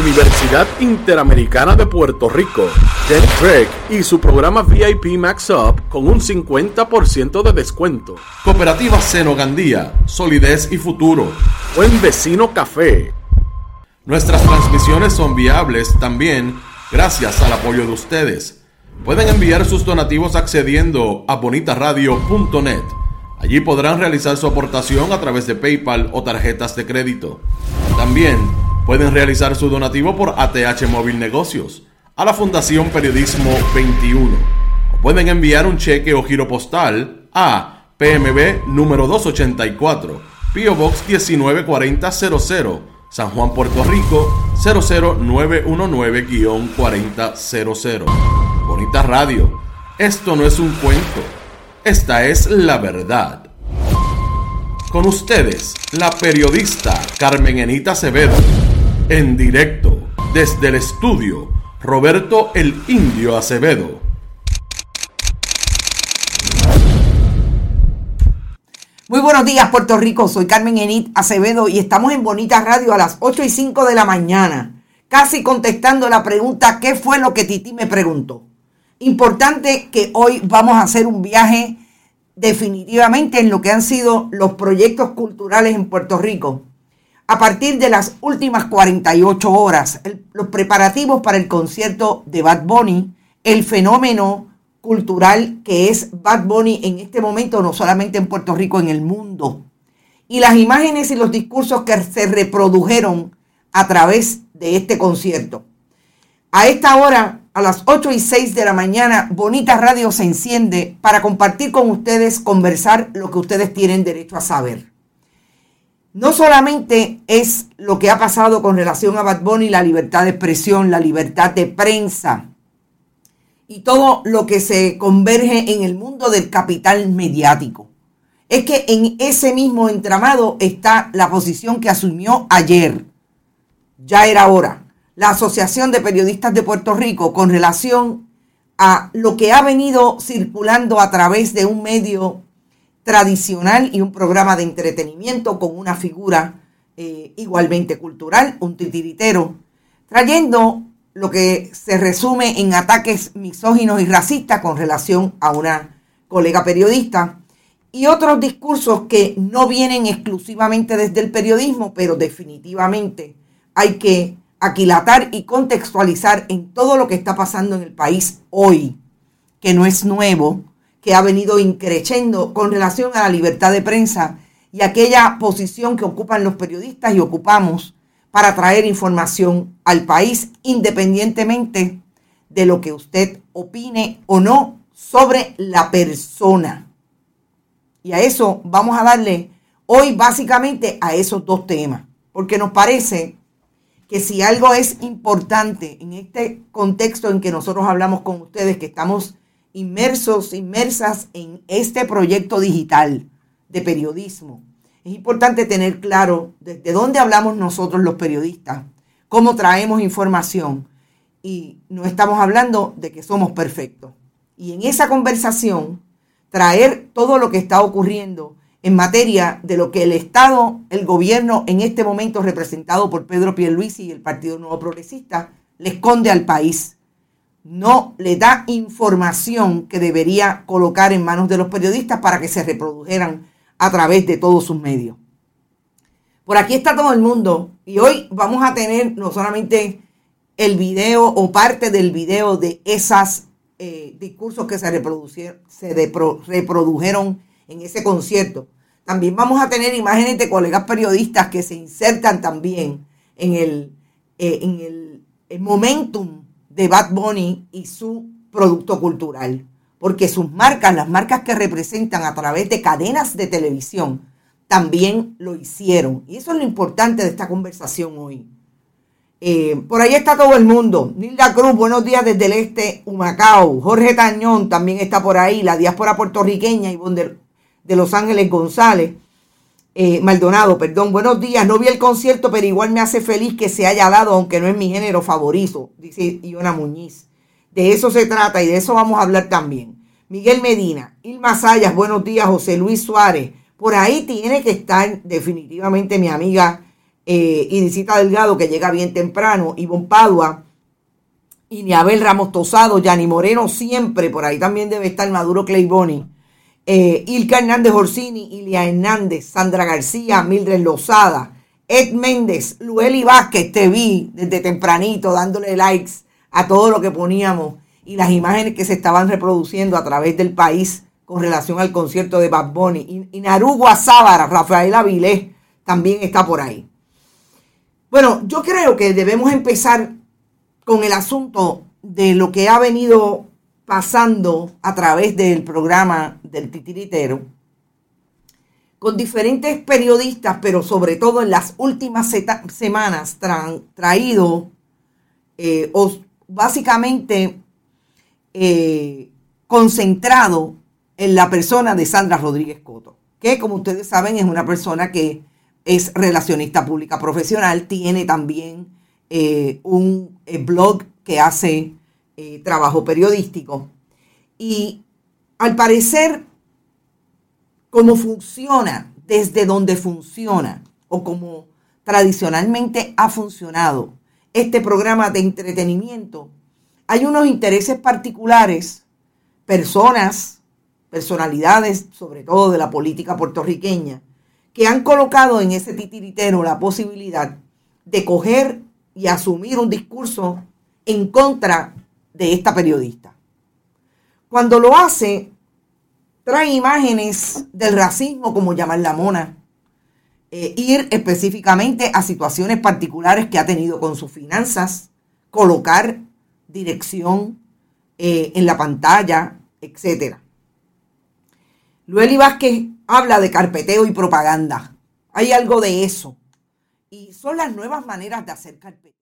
Universidad Interamericana de Puerto Rico, Jen Craig y su programa VIP Max Up con un 50% de descuento. Cooperativa Senogandía, Solidez y Futuro. Buen Vecino Café. Nuestras transmisiones son viables también gracias al apoyo de ustedes. Pueden enviar sus donativos accediendo a bonitaradio.net. Allí podrán realizar su aportación a través de PayPal o tarjetas de crédito. También pueden realizar su donativo por ATH Móvil Negocios a la Fundación Periodismo 21 o pueden enviar un cheque o giro postal a PMB número 284, Pio Box 194000, San Juan, Puerto Rico 00919-4000. Bonita Radio, esto no es un cuento, esta es la verdad. Con ustedes, la periodista Carmen Enita Acevedo, en directo desde el estudio Roberto el Indio Acevedo. Muy buenos días Puerto Rico, soy Carmen Enit Acevedo y estamos en Bonita Radio a las 8 y 5 de la mañana, casi contestando la pregunta ¿qué fue lo que Titi me preguntó? Importante que hoy vamos a hacer un viaje definitivamente en lo que han sido los proyectos culturales en Puerto Rico. A partir de las últimas 48 horas, los preparativos para el concierto de Bad Bunny, el fenómeno cultural que es Bad Bunny en este momento, no solamente en Puerto Rico, en el mundo. Y las imágenes y los discursos que se reprodujeron a través de este concierto. A esta hora a las 8 y 6 de la mañana, Bonita Radio se enciende para compartir con ustedes, conversar lo que ustedes tienen derecho a saber. No solamente es lo que ha pasado con relación a Bad Bunny, la libertad de expresión, la libertad de prensa y todo lo que se converge en el mundo del capital mediático. Es que en ese mismo entramado está la posición que asumió ayer. Ya era hora la Asociación de Periodistas de Puerto Rico con relación a lo que ha venido circulando a través de un medio tradicional y un programa de entretenimiento con una figura eh, igualmente cultural, un titiritero, trayendo lo que se resume en ataques misóginos y racistas con relación a una colega periodista y otros discursos que no vienen exclusivamente desde el periodismo, pero definitivamente hay que aquilatar y contextualizar en todo lo que está pasando en el país hoy, que no es nuevo, que ha venido increciendo con relación a la libertad de prensa y aquella posición que ocupan los periodistas y ocupamos para traer información al país independientemente de lo que usted opine o no sobre la persona. Y a eso vamos a darle hoy básicamente a esos dos temas, porque nos parece que si algo es importante en este contexto en que nosotros hablamos con ustedes, que estamos inmersos, inmersas en este proyecto digital de periodismo, es importante tener claro desde dónde hablamos nosotros los periodistas, cómo traemos información y no estamos hablando de que somos perfectos. Y en esa conversación, traer todo lo que está ocurriendo en materia de lo que el Estado, el gobierno en este momento representado por Pedro Pierluisi y el Partido Nuevo Progresista, le esconde al país. No le da información que debería colocar en manos de los periodistas para que se reprodujeran a través de todos sus medios. Por aquí está todo el mundo y hoy vamos a tener no solamente el video o parte del video de esos eh, discursos que se, reproducieron, reprodujeron en ese concierto. También vamos a tener imágenes de colegas periodistas que se insertan también en el, eh, en el momentum de Bad Bunny y su producto cultural. Porque sus marcas, las marcas que representan a través de cadenas de televisión, también lo hicieron. Y eso es lo importante de esta conversación hoy. Eh, por ahí está todo el mundo. Nilda Cruz, buenos días desde el este, Humacao. Jorge Tañón también está por ahí. La diáspora puertorriqueña y de Los Ángeles González. Eh, Maldonado, perdón, buenos días. No vi el concierto, pero igual me hace feliz que se haya dado, aunque no es mi género favorito, dice Iona Muñiz. De eso se trata y de eso vamos a hablar también. Miguel Medina, Ilma Sayas, buenos días. José Luis Suárez, por ahí tiene que estar definitivamente mi amiga eh, Irisita Delgado, que llega bien temprano, Ivonne Padua, y Niabel Ramos Tosado, Yanni Moreno siempre, por ahí también debe estar Maduro Clayboni, eh, Ilka Hernández Orsini, Ilia Hernández, Sandra García, Mildred Lozada, Ed Méndez, Lueli Vázquez, te vi desde tempranito dándole likes a todo lo que poníamos y las imágenes que se estaban reproduciendo a través del país con relación al concierto de Bad Bunny. Y, Narugua Sábara, Rafael Avilés, también está por ahí. Bueno, yo creo que debemos empezar con el asunto de lo que ha venido pasando a través del programa del titiritero con diferentes periodistas, pero sobre todo en las últimas semanas traído eh, o básicamente eh, concentrado en la persona de Sandra Rodríguez Coto, que como ustedes saben es una persona que es relacionista pública profesional, tiene también eh, un blog que hace eh, trabajo periodístico. Y al parecer, cómo funciona, desde donde funciona, o como tradicionalmente ha funcionado este programa de entretenimiento, hay unos intereses particulares, personas personalidades, sobre todo de la política puertorriqueña, que han colocado en ese titiritero la posibilidad de coger y asumir un discurso en contra de esta periodista. Cuando lo hace, trae imágenes del racismo, como llamar la mona, eh, ir específicamente a situaciones particulares que ha tenido con sus finanzas, colocar dirección eh, en la pantalla, etcétera. Lueli Vázquez habla de carpeteo y propaganda. Hay algo de eso. Y son las nuevas maneras de hacer carpeteo.